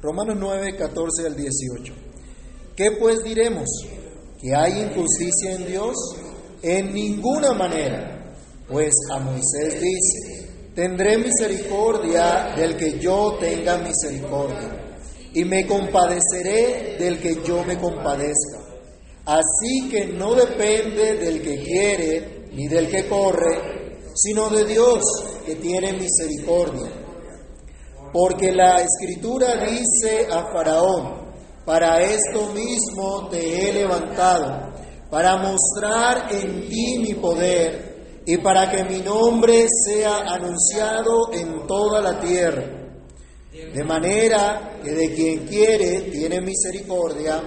Romanos 9, 14 al 18. ¿Qué pues diremos? ¿Que hay injusticia en Dios? En ninguna manera. Pues a Moisés dice, tendré misericordia del que yo tenga misericordia, y me compadeceré del que yo me compadezca. Así que no depende del que quiere ni del que corre, sino de Dios que tiene misericordia. Porque la escritura dice a Faraón, para esto mismo te he levantado, para mostrar en ti mi poder y para que mi nombre sea anunciado en toda la tierra. De manera que de quien quiere tiene misericordia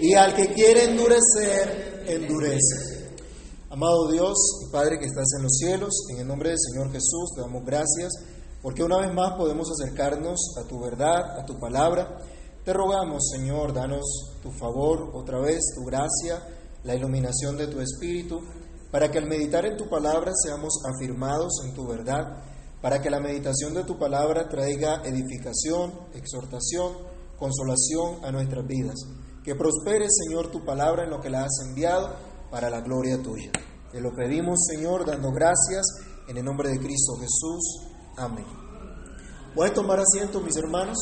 y al que quiere endurecer, endurece. Amado Dios y Padre que estás en los cielos, en el nombre del Señor Jesús te damos gracias porque una vez más podemos acercarnos a tu verdad, a tu palabra. Te rogamos, Señor, danos tu favor, otra vez tu gracia, la iluminación de tu Espíritu, para que al meditar en tu palabra seamos afirmados en tu verdad, para que la meditación de tu palabra traiga edificación, exhortación, consolación a nuestras vidas. Que prospere, Señor, tu palabra en lo que la has enviado para la gloria tuya. Te lo pedimos, Señor, dando gracias en el nombre de Cristo Jesús. Amén. Voy a tomar asiento, mis hermanos.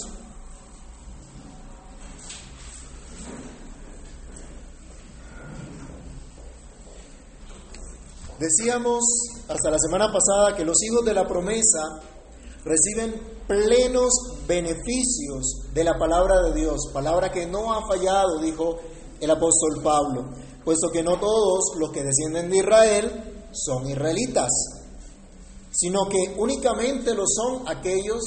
Decíamos hasta la semana pasada que los hijos de la promesa reciben plenos beneficios de la palabra de Dios, palabra que no ha fallado, dijo el apóstol Pablo, puesto que no todos los que descienden de Israel son israelitas, sino que únicamente lo son aquellos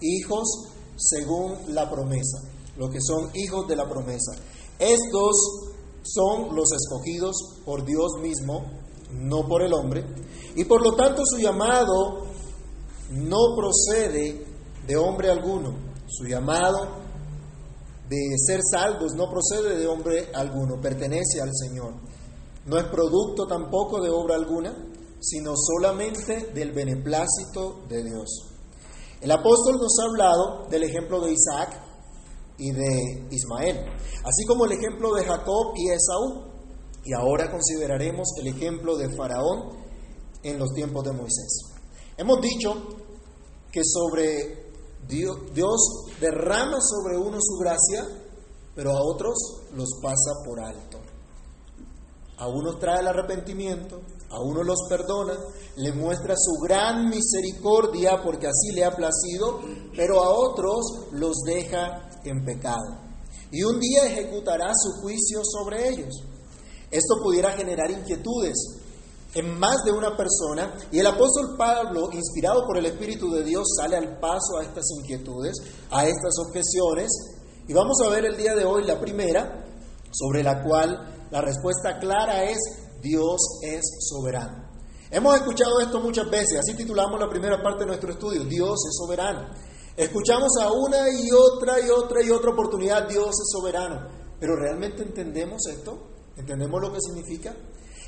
hijos según la promesa, los que son hijos de la promesa. Estos son los escogidos por Dios mismo, no por el hombre, y por lo tanto su llamado no procede de hombre alguno, su llamado de ser salvos no procede de hombre alguno, pertenece al Señor. No es producto tampoco de obra alguna, sino solamente del beneplácito de Dios. El apóstol nos ha hablado del ejemplo de Isaac y de Ismael, así como el ejemplo de Jacob y Esaú. Y ahora consideraremos el ejemplo de Faraón en los tiempos de Moisés. Hemos dicho que sobre Dios, Dios derrama sobre uno su gracia, pero a otros los pasa por alto. A unos trae el arrepentimiento, a unos los perdona, le muestra su gran misericordia porque así le ha placido, pero a otros los deja en pecado. Y un día ejecutará su juicio sobre ellos. Esto pudiera generar inquietudes en más de una persona y el apóstol Pablo, inspirado por el Espíritu de Dios, sale al paso a estas inquietudes, a estas objeciones. Y vamos a ver el día de hoy la primera, sobre la cual la respuesta clara es Dios es soberano. Hemos escuchado esto muchas veces, así titulamos la primera parte de nuestro estudio, Dios es soberano. Escuchamos a una y otra y otra y otra oportunidad, Dios es soberano. Pero ¿realmente entendemos esto? ¿Entendemos lo que significa?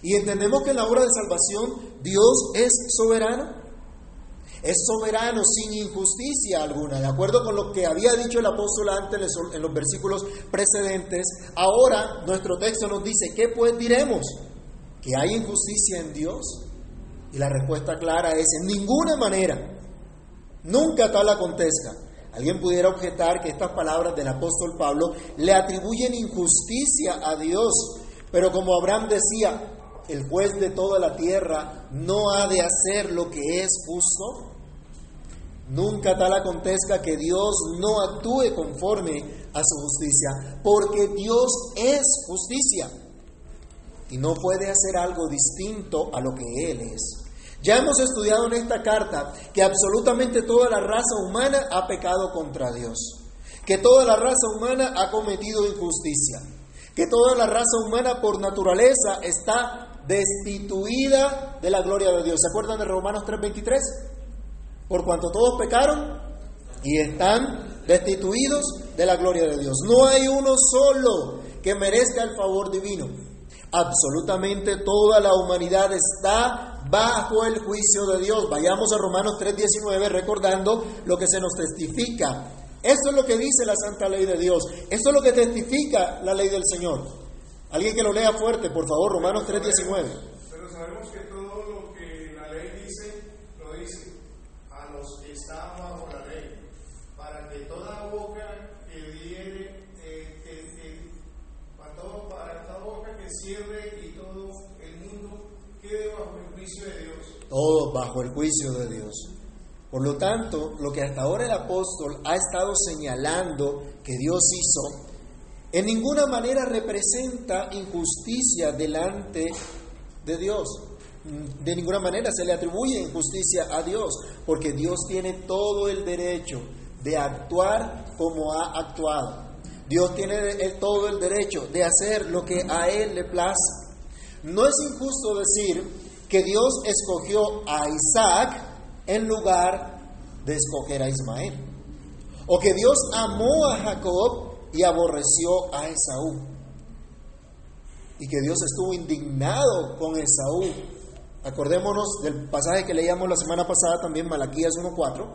Y entendemos que en la obra de salvación Dios es soberano. Es soberano sin injusticia alguna. De acuerdo con lo que había dicho el apóstol antes en los versículos precedentes, ahora nuestro texto nos dice, ¿qué pues diremos? ¿Que hay injusticia en Dios? Y la respuesta clara es, en ninguna manera. Nunca tal acontezca. Alguien pudiera objetar que estas palabras del apóstol Pablo le atribuyen injusticia a Dios, pero como Abraham decía, el juez de toda la tierra no ha de hacer lo que es justo. Nunca tal acontezca que Dios no actúe conforme a su justicia, porque Dios es justicia y no puede hacer algo distinto a lo que Él es. Ya hemos estudiado en esta carta que absolutamente toda la raza humana ha pecado contra Dios, que toda la raza humana ha cometido injusticia, que toda la raza humana por naturaleza está destituida de la gloria de Dios. ¿Se acuerdan de Romanos 3:23? Por cuanto todos pecaron y están destituidos de la gloria de Dios. No hay uno solo que merezca el favor divino. Absolutamente toda la humanidad está bajo el juicio de Dios. Vayamos a Romanos 3:19 recordando lo que se nos testifica Eso es lo que dice la santa ley de Dios. Eso es lo que testifica la ley del Señor. Alguien que lo lea fuerte, por favor, Romanos 3:19. Pero sabemos que todo lo que la ley dice, lo dice a los que están bajo la ley, para que toda boca que diere, eh, que, que- para, todo- para toda boca que cierre y todo el mundo quede bajo el juicio de Dios. Todos bajo el juicio de Dios. Por lo tanto, lo que hasta ahora el apóstol ha estado señalando que Dios hizo, en ninguna manera representa injusticia delante de Dios. De ninguna manera se le atribuye injusticia a Dios, porque Dios tiene todo el derecho de actuar como ha actuado. Dios tiene todo el derecho de hacer lo que a Él le place. No es injusto decir que Dios escogió a Isaac en lugar de escoger a Ismael. O que Dios amó a Jacob y aborreció a Esaú. Y que Dios estuvo indignado con Esaú. Acordémonos del pasaje que leíamos la semana pasada también, Malaquías 1.4.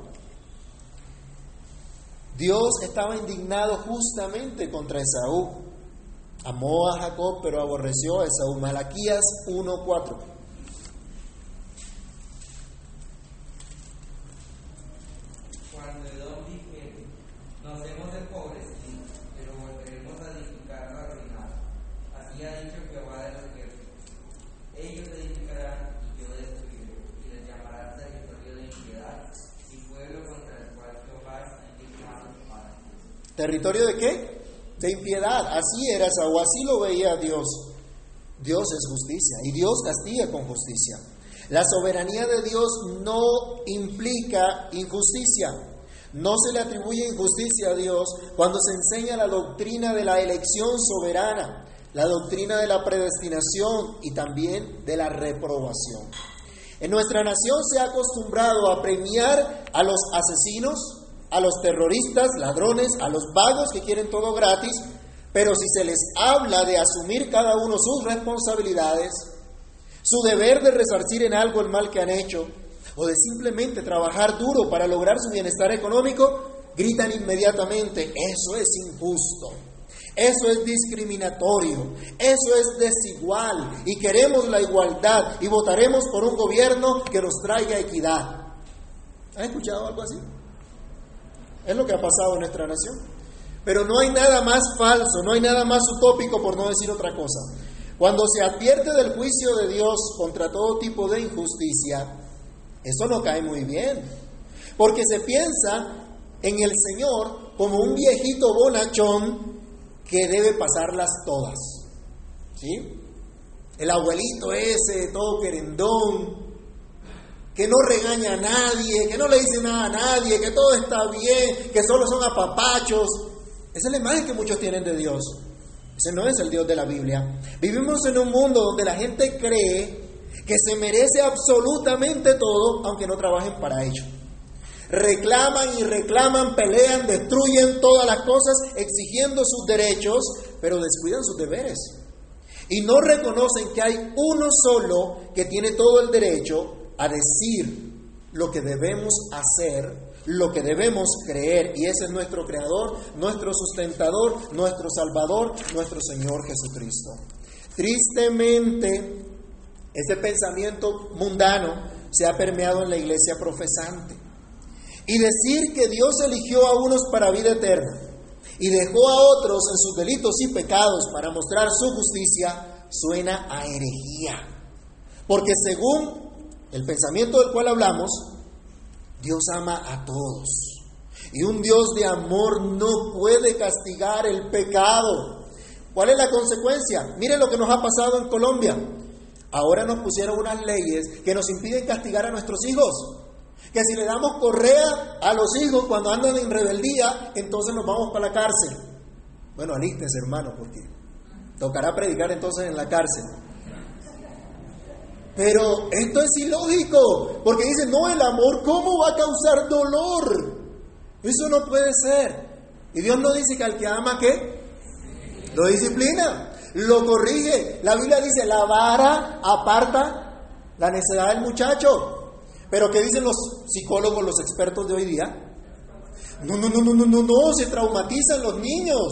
Dios estaba indignado justamente contra Esaú. Amó a Jacob, pero aborreció a Esaú. Malaquías 1.4. Cuando Edom dijere, nos hemos empobrecido, pero volveremos a edificar la ruinada. Así ha dicho Jehová de los ejércitos. Ellos edificarán y yo destruiré, y les llamarán territorio de impiedad y pueblo contra el cual Jehová está indignado para siempre. ¿Territorio de qué? De Así era Esaú, así lo veía Dios. Dios es justicia y Dios castiga con justicia. La soberanía de Dios no implica injusticia. No se le atribuye injusticia a Dios cuando se enseña la doctrina de la elección soberana, la doctrina de la predestinación y también de la reprobación. En nuestra nación se ha acostumbrado a premiar a los asesinos, a los terroristas, ladrones, a los vagos que quieren todo gratis, pero si se les habla de asumir cada uno sus responsabilidades, su deber de resarcir en algo el mal que han hecho, o de simplemente trabajar duro para lograr su bienestar económico, gritan inmediatamente, eso es injusto, eso es discriminatorio, eso es desigual, y queremos la igualdad, y votaremos por un gobierno que nos traiga equidad. ¿Han escuchado algo así? Es lo que ha pasado en nuestra nación. Pero no hay nada más falso, no hay nada más utópico, por no decir otra cosa. Cuando se advierte del juicio de Dios contra todo tipo de injusticia, eso no cae muy bien. Porque se piensa en el Señor como un viejito bonachón que debe pasarlas todas. ¿Sí? El abuelito ese, todo querendón, que no regaña a nadie, que no le dice nada a nadie, que todo está bien, que solo son apapachos. Esa es la imagen que muchos tienen de Dios. Ese no es el Dios de la Biblia. Vivimos en un mundo donde la gente cree que se merece absolutamente todo, aunque no trabajen para ello. Reclaman y reclaman, pelean, destruyen todas las cosas, exigiendo sus derechos, pero descuidan sus deberes. Y no reconocen que hay uno solo que tiene todo el derecho a decir lo que debemos hacer, lo que debemos creer. Y ese es nuestro Creador, nuestro sustentador, nuestro Salvador, nuestro Señor Jesucristo. Tristemente, ese pensamiento mundano se ha permeado en la iglesia profesante. Y decir que Dios eligió a unos para vida eterna y dejó a otros en sus delitos y pecados para mostrar su justicia suena a herejía. Porque según el pensamiento del cual hablamos, Dios ama a todos. Y un Dios de amor no puede castigar el pecado. ¿Cuál es la consecuencia? Miren lo que nos ha pasado en Colombia. Ahora nos pusieron unas leyes que nos impiden castigar a nuestros hijos. Que si le damos correa a los hijos cuando andan en rebeldía, entonces nos vamos para la cárcel. Bueno, alístense, hermano, porque tocará predicar entonces en la cárcel. Pero esto es ilógico, porque dice, no, el amor, ¿cómo va a causar dolor? Eso no puede ser. Y Dios no dice que al que ama, ¿qué? Lo disciplina, lo corrige. La Biblia dice, la vara aparta la necedad del muchacho. Pero ¿qué dicen los psicólogos, los expertos de hoy día? No, no, no, no, no, no, no, se traumatizan los niños.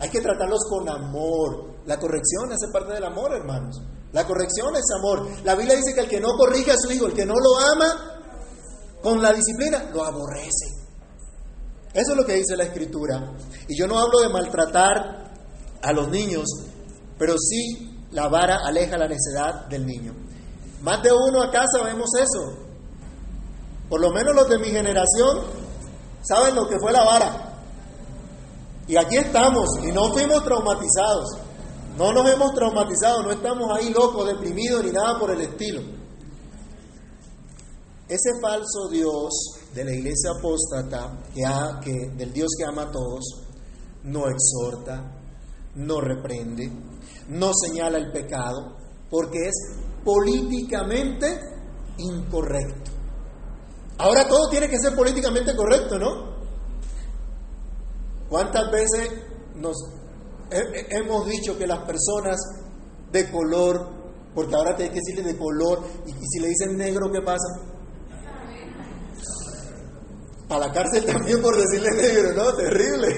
Hay que tratarlos con amor. La corrección hace parte del amor, hermanos. La corrección es amor. La Biblia dice que el que no corrige a su hijo, el que no lo ama con la disciplina, lo aborrece. Eso es lo que dice la escritura. Y yo no hablo de maltratar a los niños, pero sí la vara aleja la necedad del niño. Más de uno acá sabemos eso. Por lo menos los de mi generación saben lo que fue la vara. Y aquí estamos y no fuimos traumatizados. No nos hemos traumatizado, no estamos ahí locos, deprimidos ni nada por el estilo. Ese falso Dios de la iglesia apóstata, que, que, del Dios que ama a todos, no exhorta, no reprende, no señala el pecado, porque es políticamente incorrecto. Ahora todo tiene que ser políticamente correcto, ¿no? ¿Cuántas veces nos hemos dicho que las personas de color, porque ahora hay que decirle de color, y, si le dicen negro, ¿qué pasa? Para la cárcel también por decirle negro, ¿no? Terrible.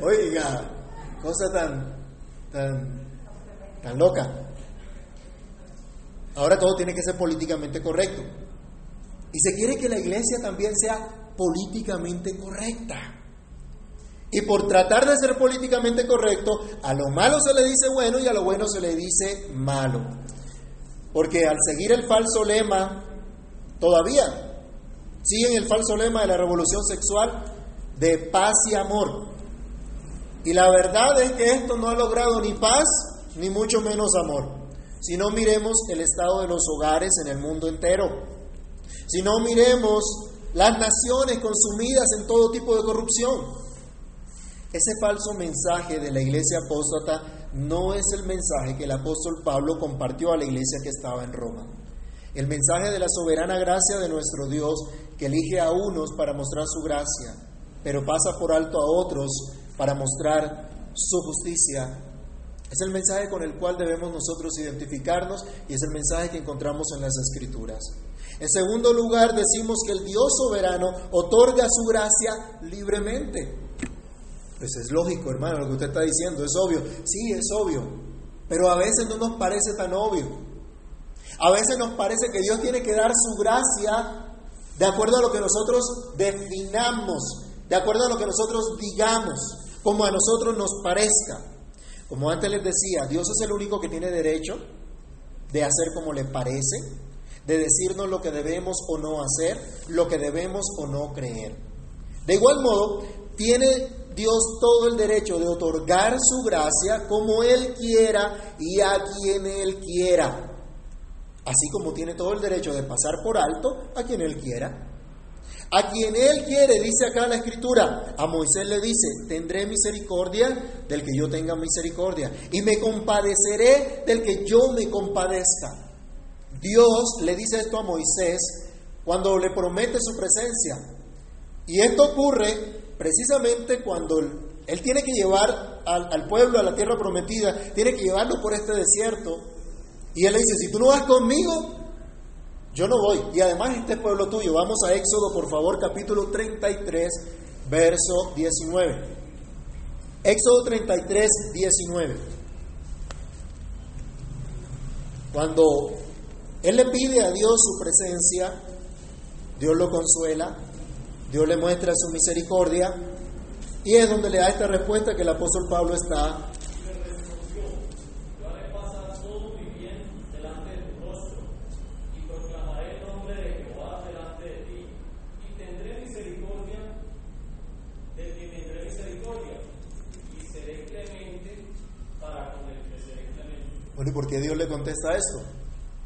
Oiga, cosa tan, tan, tan loca. Ahora todo tiene que ser políticamente correcto. Y se quiere que la iglesia también sea políticamente correcta. Y por tratar de ser políticamente correcto, a lo malo se le dice bueno y a lo bueno se le dice malo. Porque al seguir el falso lema, todavía siguen el falso lema de la revolución sexual de paz y amor. Y la verdad es que esto no ha logrado ni paz, ni mucho menos amor. Si no miremos el estado de los hogares en el mundo entero. Si no miremos las naciones consumidas en todo tipo de corrupción. Ese falso mensaje de la iglesia apóstata no es el mensaje que el apóstol Pablo compartió a la iglesia que estaba en Roma. El mensaje de la soberana gracia de nuestro Dios que elige a unos para mostrar su gracia, pero pasa por alto a otros para mostrar su justicia. Es el mensaje con el cual debemos nosotros identificarnos y es el mensaje que encontramos en las Escrituras. En segundo lugar, decimos que el Dios soberano otorga su gracia libremente. Pues es lógico, hermano, lo que usted está diciendo, es obvio. Sí, es obvio. Pero a veces no nos parece tan obvio. A veces nos parece que Dios tiene que dar su gracia de acuerdo a lo que nosotros definamos, de acuerdo a lo que nosotros digamos, como a nosotros nos parezca. Como antes les decía, Dios es el único que tiene derecho de hacer como le parece, de decirnos lo que debemos o no hacer, lo que debemos o no creer. De igual modo, tiene Dios todo el derecho de otorgar su gracia como Él quiera y a quien Él quiera. Así como tiene todo el derecho de pasar por alto a quien Él quiera. A quien Él quiere, dice acá la Escritura, a Moisés le dice, tendré misericordia del que yo tenga misericordia y me compadeceré del que yo me compadezca. Dios le dice esto a Moisés cuando le promete su presencia. Y esto ocurre precisamente cuando él tiene que llevar al, pueblo a la tierra prometida, tiene que llevarlo por este desierto. Y él le dice, si tú no vas conmigo, yo no voy. Y además este pueblo tuyo. Vamos a Éxodo, por favor, capítulo 33, verso 19. Éxodo 33, 19. Cuando él le pide a Dios su presencia, Dios lo consuela, Dios le muestra su misericordia y es donde le da esta respuesta que el apóstol Pablo está Bueno, ¿y por qué Dios le contesta esto?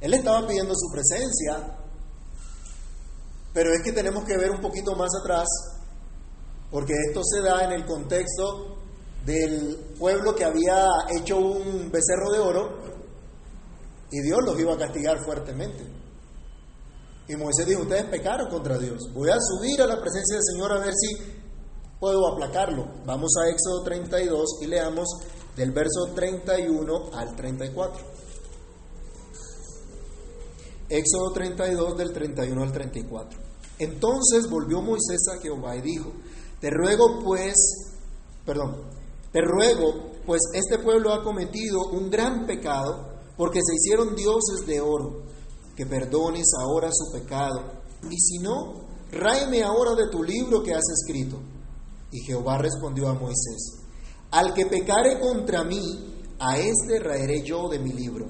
Él estaba pidiendo su presencia, pero es que tenemos que ver un poquito más atrás, porque esto se da en el contexto del pueblo que había hecho un becerro de oro y Dios los iba a castigar fuertemente. Y Moisés dijo, ustedes pecaron contra Dios, voy a subir a la presencia del Señor a ver si puedo aplacarlo. Vamos a Éxodo 32 y leamos del verso 31 al 34. Éxodo 32 del 31 al 34. Entonces volvió Moisés a Jehová y dijo, te ruego pues, perdón, te ruego, pues este pueblo ha cometido un gran pecado, porque se hicieron dioses de oro, que perdones ahora su pecado, y si no, ráeme ahora de tu libro que has escrito. Y Jehová respondió a Moisés, al que pecare contra mí, a este raeré yo de mi libro.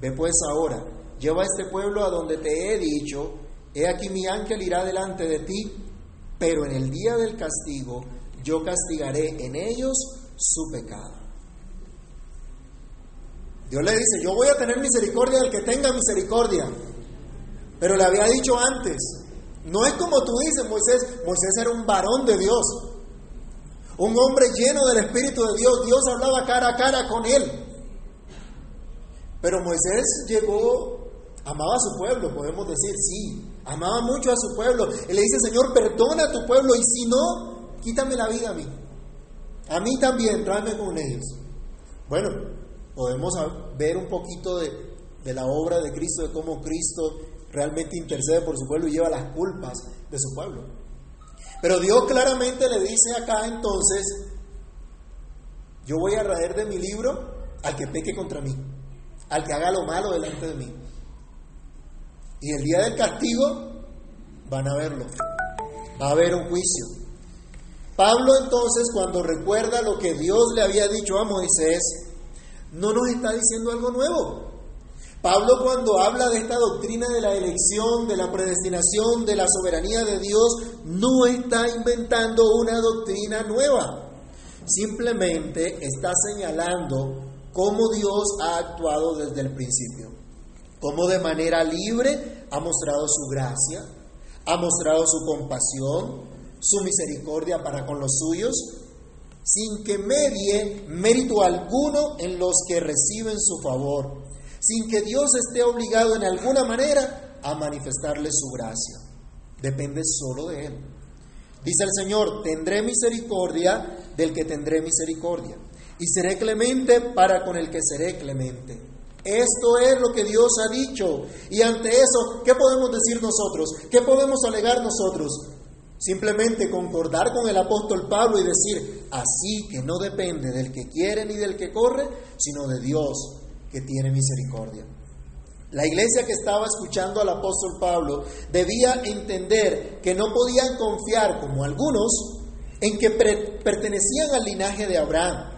Ve pues ahora, lleva a este pueblo a donde te he dicho, he aquí mi ángel irá delante de ti, pero en el día del castigo yo castigaré en ellos su pecado. Dios le dice, yo voy a tener misericordia del que tenga misericordia. Pero le había dicho antes, no es como tú dices, Moisés, Moisés era un varón de Dios, un hombre lleno del Espíritu de Dios, Dios hablaba cara a cara con él. Pero Moisés llegó, amaba a su pueblo, podemos decir, sí, amaba mucho a su pueblo. Y le dice, Señor, perdona a tu pueblo y si no, quítame la vida a mí. A mí también, tráeme con ellos. Bueno, podemos ver un poquito de, la obra de Cristo, de cómo Cristo realmente intercede por su pueblo y lleva las culpas de su pueblo. Pero Dios claramente le dice acá entonces, yo voy a raer de mi libro al que peque contra mí, al que haga lo malo delante de mí. Y el día del castigo van a verlo, va a haber un juicio. Pablo entonces cuando recuerda lo que Dios le había dicho a Moisés, no nos está diciendo algo nuevo. Pablo cuando habla de esta doctrina de la elección, de la predestinación, de la soberanía de Dios, no está inventando una doctrina nueva. Simplemente está señalando cómo Dios ha actuado desde el principio. Cómo de manera libre ha mostrado su gracia, ha mostrado su compasión, su misericordia para con los suyos, sin que medie mérito alguno en los que reciben su favor sin que Dios esté obligado en alguna manera a manifestarle su gracia. Depende solo de Él. Dice el Señor, tendré misericordia del que tendré misericordia, y seré clemente para con el que seré clemente. Esto es lo que Dios ha dicho. Y ante eso, ¿qué podemos decir nosotros? ¿Qué podemos alegar nosotros? Simplemente concordar con el apóstol Pablo y decir, así que no depende del que quiere ni del que corre, sino de Dios que tiene misericordia. La iglesia que estaba escuchando al apóstol Pablo debía entender que no podían confiar, como algunos, en que pertenecían al linaje de Abraham,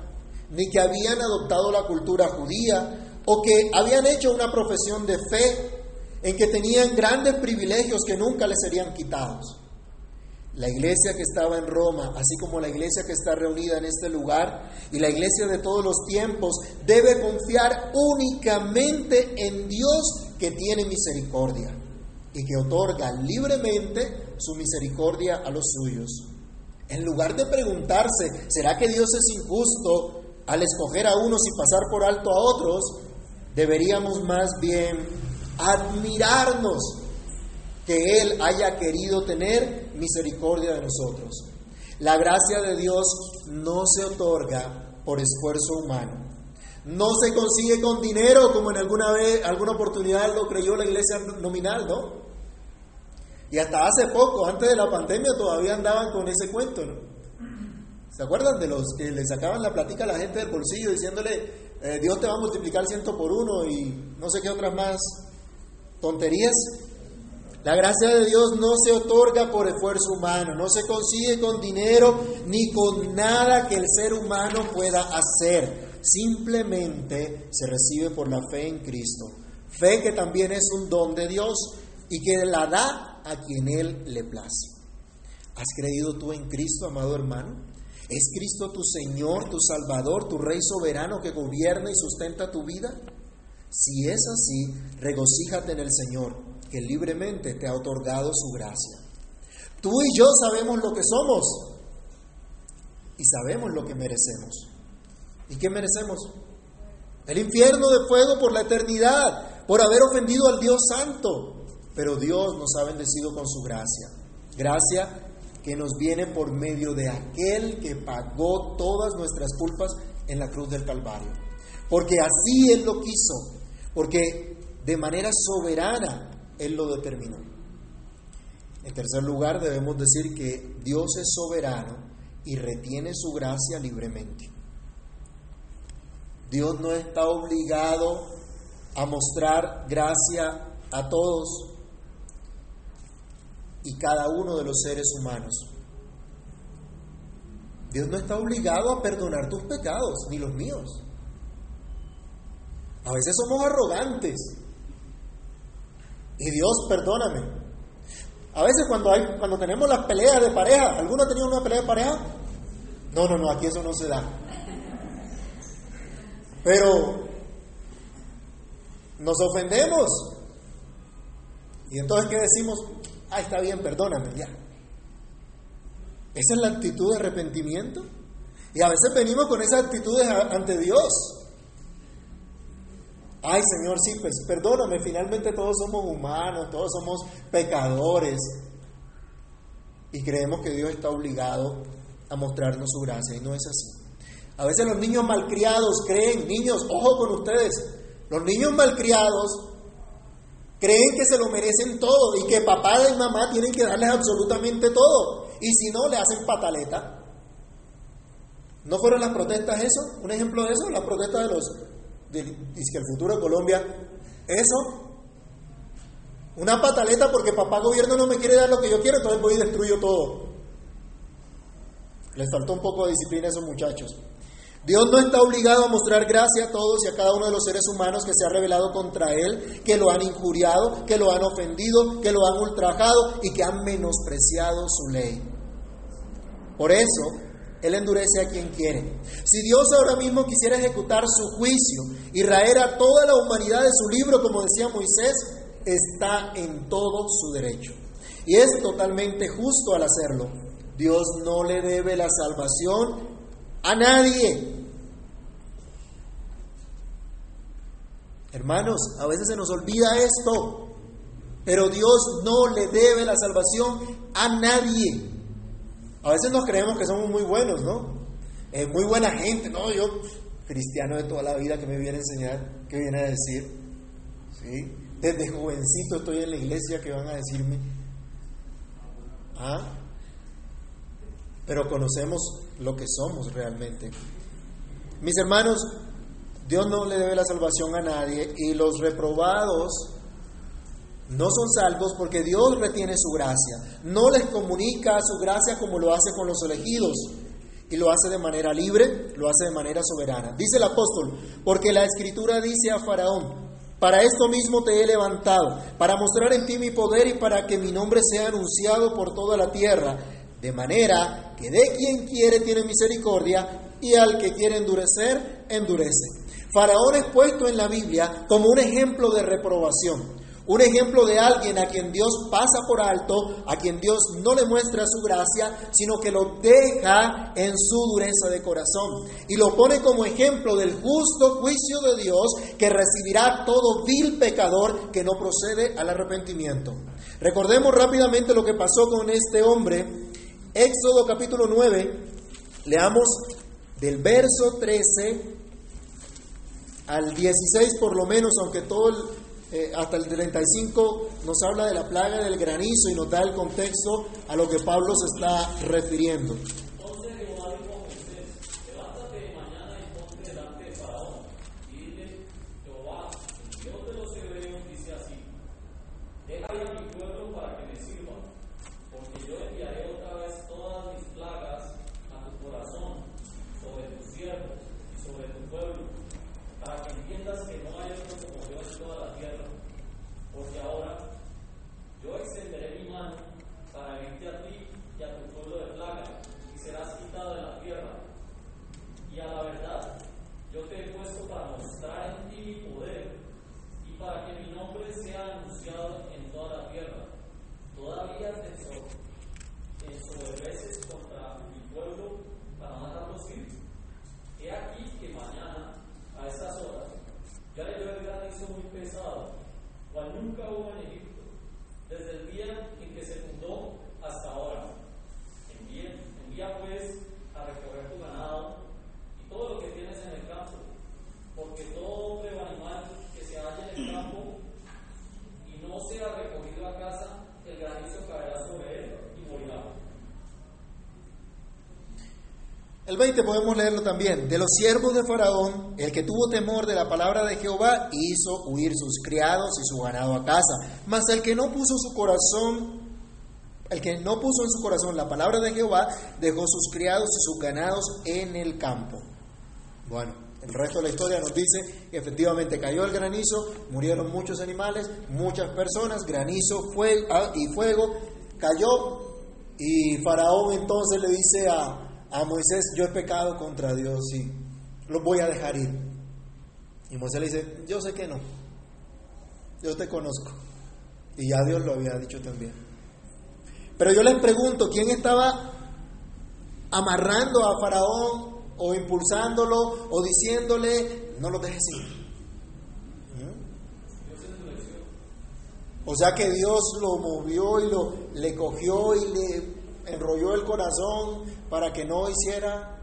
ni que habían adoptado la cultura judía, o que habían hecho una profesión de fe, en que tenían grandes privilegios que nunca les serían quitados. La iglesia que estaba en Roma, así como la iglesia que está reunida en este lugar y la iglesia de todos los tiempos, debe confiar únicamente en Dios que tiene misericordia y que otorga libremente su misericordia a los suyos. En lugar de preguntarse, ¿será que Dios es injusto al escoger a unos y pasar por alto a otros? Deberíamos más bien admirarnos que Él haya querido tener misericordia de nosotros. La gracia de Dios no se otorga por esfuerzo humano. No se consigue con dinero como en alguna vez, alguna oportunidad lo creyó la iglesia nominal, ¿no? Y hasta hace poco, antes de la pandemia, todavía andaban con ese cuento, ¿no? ¿Se acuerdan de los que le sacaban la plática a la gente del bolsillo diciéndole, eh, Dios te va a multiplicar ciento por uno y no sé qué otras más tonterías? La gracia de Dios no se otorga por esfuerzo humano, no se consigue con dinero ni con nada que el ser humano pueda hacer. Simplemente se recibe por la fe en Cristo. Fe que también es un don de Dios y que la da a quien Él le place. ¿Has creído tú en Cristo, amado hermano? ¿Es Cristo tu Señor, tu Salvador, tu Rey soberano que gobierna y sustenta tu vida? Si es así, regocíjate en el Señor que libremente te ha otorgado su gracia. Tú y yo sabemos lo que somos y sabemos lo que merecemos. ¿Y qué merecemos? El infierno de fuego por la eternidad, por haber ofendido al Dios Santo. Pero Dios nos ha bendecido con su gracia. Gracia que nos viene por medio de aquel que pagó todas nuestras culpas en la cruz del Calvario. Porque así Él lo quiso. Porque de manera soberana él lo determinó. En tercer lugar, debemos decir que Dios es soberano y retiene su gracia libremente. Dios no está obligado a mostrar gracia a todos y cada uno de los seres humanos. Dios no está obligado a perdonar tus pecados, ni los míos. A veces somos arrogantes. Y Dios, perdóname. A veces cuando, hay, cuando tenemos las peleas de pareja, ¿alguno ha tenido una pelea de pareja? No, no, no, aquí eso no se da. Pero nos ofendemos. Y entonces, ¿qué decimos? Ah, está bien, perdóname, ya. Esa es la actitud de arrepentimiento. Y a veces venimos con esas actitudes ante Dios. Ay, Señor, sí, pues perdóname, finalmente todos somos humanos, todos somos pecadores. Y creemos que Dios está obligado a mostrarnos su gracia, y no es así. A veces los niños malcriados creen, niños, ojo con ustedes, los niños malcriados creen que se lo merecen todo y que papá y mamá tienen que darles absolutamente todo. Y si no, le hacen pataleta. ¿No fueron las protestas eso? ¿Un ejemplo de eso? Las protestas de los... que el futuro de Colombia. Eso. Una pataleta porque papá gobierno no me quiere dar lo que yo quiero, entonces voy y destruyo todo. Les faltó un poco de disciplina a esos muchachos. Dios no está obligado a mostrar gracia a todos y a cada uno de los seres humanos que se ha revelado contra Él, que lo han injuriado, que lo han ofendido, que lo han ultrajado y que han menospreciado su ley. Por eso, Él endurece a quien quiere. Si Dios ahora mismo quisiera ejecutar su juicio y raer a toda la humanidad de su libro, como decía Moisés, está en todo su derecho. Y es totalmente justo al hacerlo. Dios no le debe la salvación a nadie. Hermanos, a veces se nos olvida esto, pero Dios no le debe la salvación a nadie. A veces nos creemos que somos muy buenos, ¿no? Eh, muy buena gente, ¿no? Yo, cristiano de toda la vida, que me viene a enseñar, ¿qué viene a decir? ¿Sí? Desde jovencito estoy en la iglesia, ¿qué van a decirme? ¿Ah? Pero conocemos lo que somos realmente. Mis hermanos, Dios no le debe la salvación a nadie y los reprobados no son salvos porque Dios retiene su gracia. No les comunica su gracia como lo hace con los elegidos y lo hace de manera libre, lo hace de manera soberana. Dice el apóstol, porque la escritura dice a Faraón, para esto mismo te he levantado, para mostrar en ti mi poder y para que mi nombre sea anunciado por toda la tierra de manera que de quien quiere tiene misericordia y al que quiere endurecer, endurece. Faraón es puesto en la Biblia como un ejemplo de reprobación, un ejemplo de alguien a quien Dios pasa por alto, a quien Dios no le muestra su gracia, sino que lo deja en su dureza de corazón. Y lo pone como ejemplo del justo juicio de Dios que recibirá todo vil pecador que no procede al arrepentimiento. Recordemos rápidamente lo que pasó con este hombre Éxodo capítulo 9, leamos del verso 13 al 16 por lo menos, aunque todo el, eh, hasta el 35 nos habla de la plaga del granizo y nos da el contexto a lo que Pablo se está refiriendo. El 20 podemos leerlo también. De los siervos de Faraón, el que tuvo temor de la palabra de Jehová hizo huir sus criados y su ganado a casa. Mas el que no puso su corazón, el que no puso en su corazón la palabra de Jehová, dejó sus criados y sus ganados en el campo. Bueno, el resto de la historia nos dice que efectivamente cayó el granizo, murieron muchos animales, muchas personas, granizo fuego, ah, y fuego, cayó y Faraón entonces le dice a, a Moisés, yo he pecado contra Dios y lo voy a dejar ir. Y Moisés le dice, yo sé que no, yo te conozco. Y ya Dios lo había dicho también. Pero yo les pregunto, ¿quién estaba amarrando a Faraón o impulsándolo o diciéndole, no lo dejes ir? ¿Mm? O sea que Dios lo movió y lo le cogió y le enrolló el corazón para que no hiciera.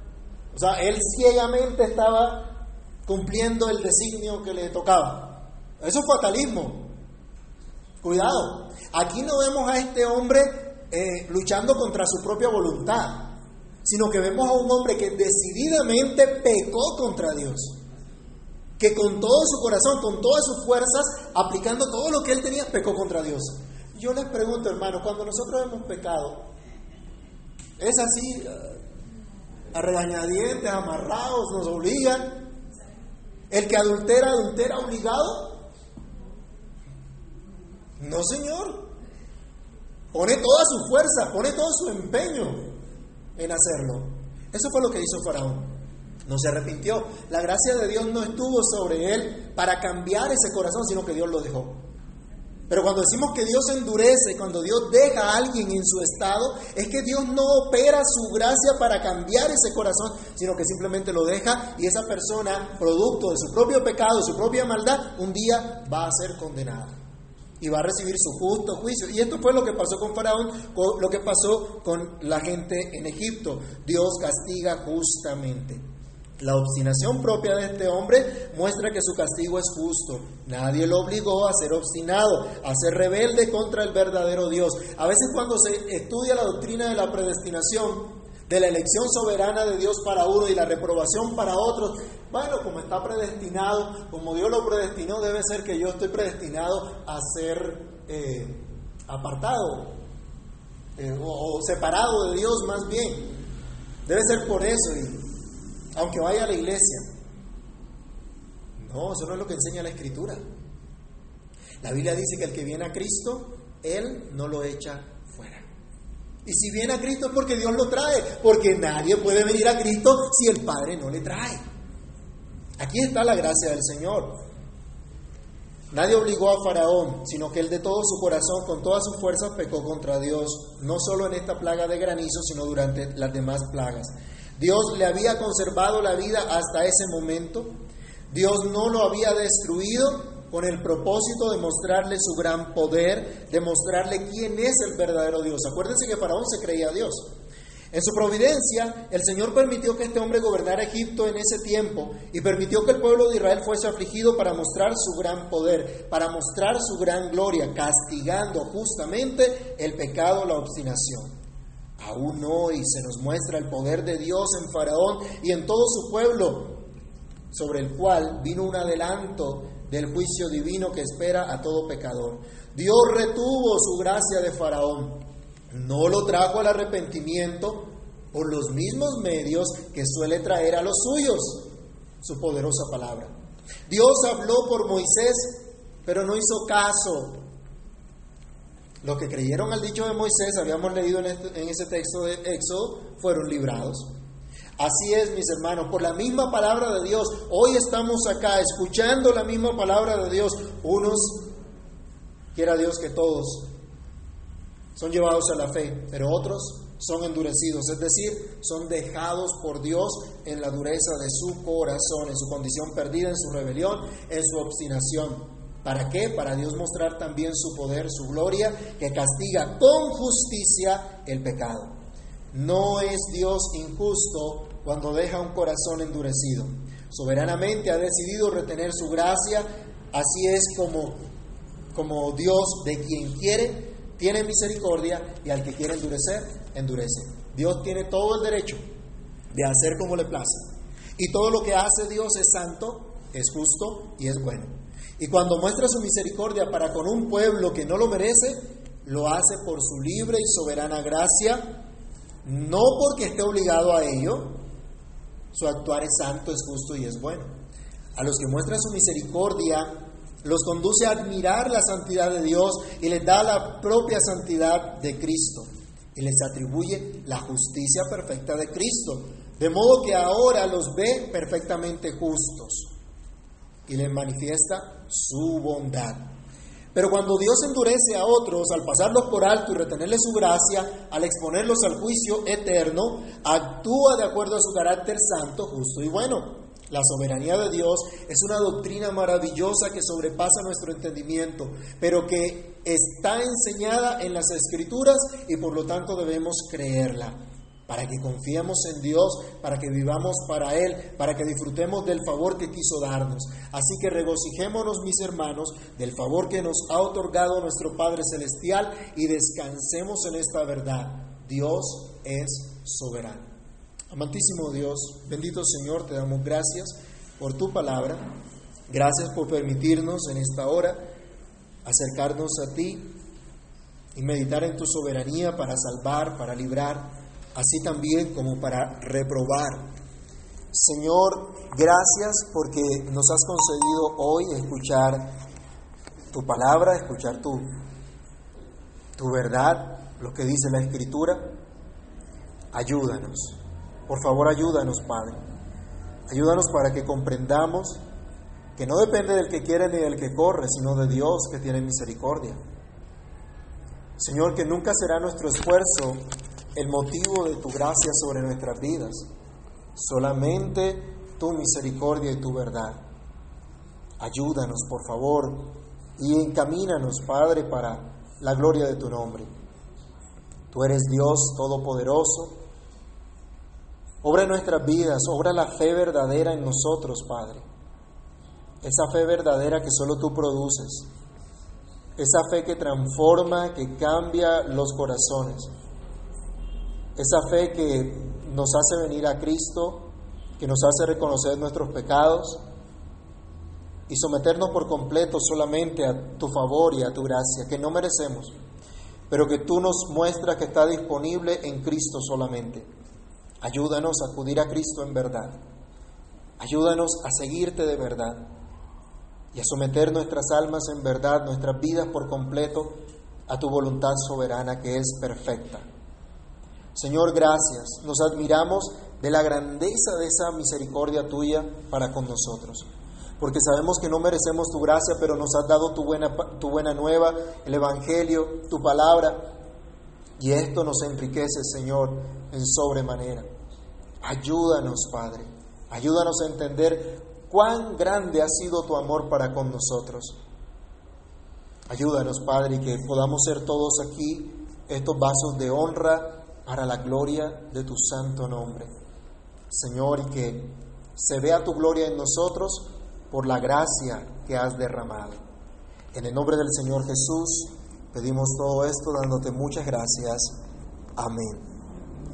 O sea, él ciegamente estaba cumpliendo el designio que le tocaba. Eso es fatalismo. Cuidado. Aquí no vemos a este hombre eh, luchando contra su propia voluntad, sino que vemos a un hombre que decididamente pecó contra Dios. Que con todo su corazón, con todas sus fuerzas, aplicando todo lo que él tenía, pecó contra Dios. Yo les pregunto, hermano, cuando nosotros hemos pecado, es así, a regañadientes, amarrados, nos obligan. El que adultera, adultera obligado. No, Señor. Pone toda su fuerza, pone todo su empeño en hacerlo. Eso fue lo que hizo Faraón. No se arrepintió. La gracia de Dios no estuvo sobre él para cambiar ese corazón, sino que Dios lo dejó. Pero cuando decimos que Dios endurece, cuando Dios deja a alguien en su estado, es que Dios no opera su gracia para cambiar ese corazón, sino que simplemente lo deja y esa persona, producto de su propio pecado, de su propia maldad, un día va a ser condenada y va a recibir su justo juicio. Y esto fue lo que pasó con Faraón, lo que pasó con la gente en Egipto. Dios castiga justamente. La obstinación propia de este hombre muestra que su castigo es justo. Nadie lo obligó a ser obstinado, a ser rebelde contra el verdadero Dios. A veces cuando se estudia la doctrina de la predestinación, de la elección soberana de Dios para uno y la reprobación para otros, bueno, como está predestinado, como Dios lo predestinó, debe ser que yo estoy predestinado a ser eh, apartado eh, o, separado de Dios más bien. Debe ser por eso. Aunque vaya a la iglesia. No, eso no es lo que enseña la escritura. La Biblia dice que el que viene a Cristo, Él no lo echa fuera. Y si viene a Cristo es porque Dios lo trae, porque nadie puede venir a Cristo si el Padre no le trae. Aquí está la gracia del Señor. Nadie obligó a Faraón, sino que él de todo su corazón, con todas sus fuerzas, pecó contra Dios, no solo en esta plaga de granizo, sino durante las demás plagas. Dios le había conservado la vida hasta ese momento. Dios no lo había destruido con el propósito de mostrarle su gran poder, de mostrarle quién es el verdadero Dios. Acuérdense que Faraón se creía Dios. En su providencia, el Señor permitió que este hombre gobernara Egipto en ese tiempo y permitió que el pueblo de Israel fuese afligido para mostrar su gran poder, para mostrar su gran gloria, castigando justamente el pecado, la obstinación. Aún hoy se nos muestra el poder de Dios en Faraón y en todo su pueblo, sobre el cual vino un adelanto del juicio divino que espera a todo pecador. Dios retuvo su gracia de Faraón, no lo trajo al arrepentimiento por los mismos medios que suele traer a los suyos, su poderosa palabra. Dios habló por Moisés, pero no hizo caso los que creyeron al dicho de Moisés, habíamos leído en, este, ese texto de Éxodo, fueron librados. Así es, mis hermanos, por la misma palabra de Dios, hoy estamos acá escuchando la misma palabra de Dios. Unos, quiera Dios que todos, son llevados a la fe, pero otros son endurecidos, es decir, son dejados por Dios en la dureza de su corazón, en su condición perdida, en su rebelión, en su obstinación. ¿Para qué? Para Dios mostrar también su poder, su gloria, que castiga con justicia el pecado. No es Dios injusto cuando deja un corazón endurecido. Soberanamente ha decidido retener su gracia. Así es como, como Dios de quien quiere, tiene misericordia y al que quiere endurecer, endurece. Dios tiene todo el derecho de hacer como le plaza. Y todo lo que hace Dios es santo, es justo y es bueno. Y cuando muestra su misericordia para con un pueblo que no lo merece, lo hace por su libre y soberana gracia, no porque esté obligado a ello, su actuar es santo, es justo y es bueno. A los que muestra su misericordia, los conduce a admirar la santidad de Dios y les da la propia santidad de Cristo y les atribuye la justicia perfecta de Cristo, de modo que ahora los ve perfectamente justos y les manifiesta su bondad. Pero cuando Dios endurece a otros al pasarlos por alto y retenerles su gracia, al exponerlos al juicio eterno, actúa de acuerdo a su carácter santo, justo y bueno. La soberanía de Dios es una doctrina maravillosa que sobrepasa nuestro entendimiento, pero que está enseñada en las escrituras y por lo tanto debemos creerla, para que confiemos en Dios, para que vivamos para Él, para que disfrutemos del favor que quiso darnos. Así que regocijémonos, mis hermanos, del favor que nos ha otorgado nuestro Padre Celestial y descansemos en esta verdad. Dios es soberano. Amantísimo Dios, bendito Señor, te damos gracias por tu palabra. Gracias por permitirnos en esta hora acercarnos a ti y meditar en tu soberanía para salvar, para librar, así también como para reprobar. Señor, gracias porque nos has concedido hoy escuchar tu palabra, escuchar tu, tu verdad, lo que dice la Escritura. Ayúdanos por favor, ayúdanos, Padre. Ayúdanos para que comprendamos que no depende del que quiere ni del que corre, sino de Dios que tiene misericordia. Señor, que nunca será nuestro esfuerzo el motivo de tu gracia sobre nuestras vidas, solamente tu misericordia y tu verdad. Ayúdanos, por favor, y encamínanos, Padre, para la gloria de tu nombre. Tú eres Dios Todopoderoso Obra nuestras vidas, obra la fe verdadera en nosotros, Padre. Esa fe verdadera que solo tú produces. Esa fe que transforma, que cambia los corazones. Esa fe que nos hace venir a Cristo, que nos hace reconocer nuestros pecados y someternos por completo solamente a tu favor y a tu gracia, que no merecemos, pero que tú nos muestras que está disponible en Cristo solamente. Ayúdanos a acudir a Cristo en verdad. Ayúdanos a seguirte de verdad y a someter nuestras almas en verdad, nuestras vidas por completo a tu voluntad soberana que es perfecta. Señor, gracias. Nos admiramos de la grandeza de esa misericordia tuya para con nosotros. Porque sabemos que no merecemos tu gracia, pero nos has dado tu buena, tu buena nueva, el Evangelio, tu palabra. Y esto nos enriquece, Señor, en sobremanera. Ayúdanos, Padre. Ayúdanos a entender cuán grande ha sido tu amor para con nosotros. Ayúdanos, Padre, que podamos ser todos aquí estos vasos de honra para la gloria de tu santo nombre. Señor, y que se vea tu gloria en nosotros por la gracia que has derramado. En el nombre del Señor Jesús pedimos todo esto dándote muchas gracias. Amén.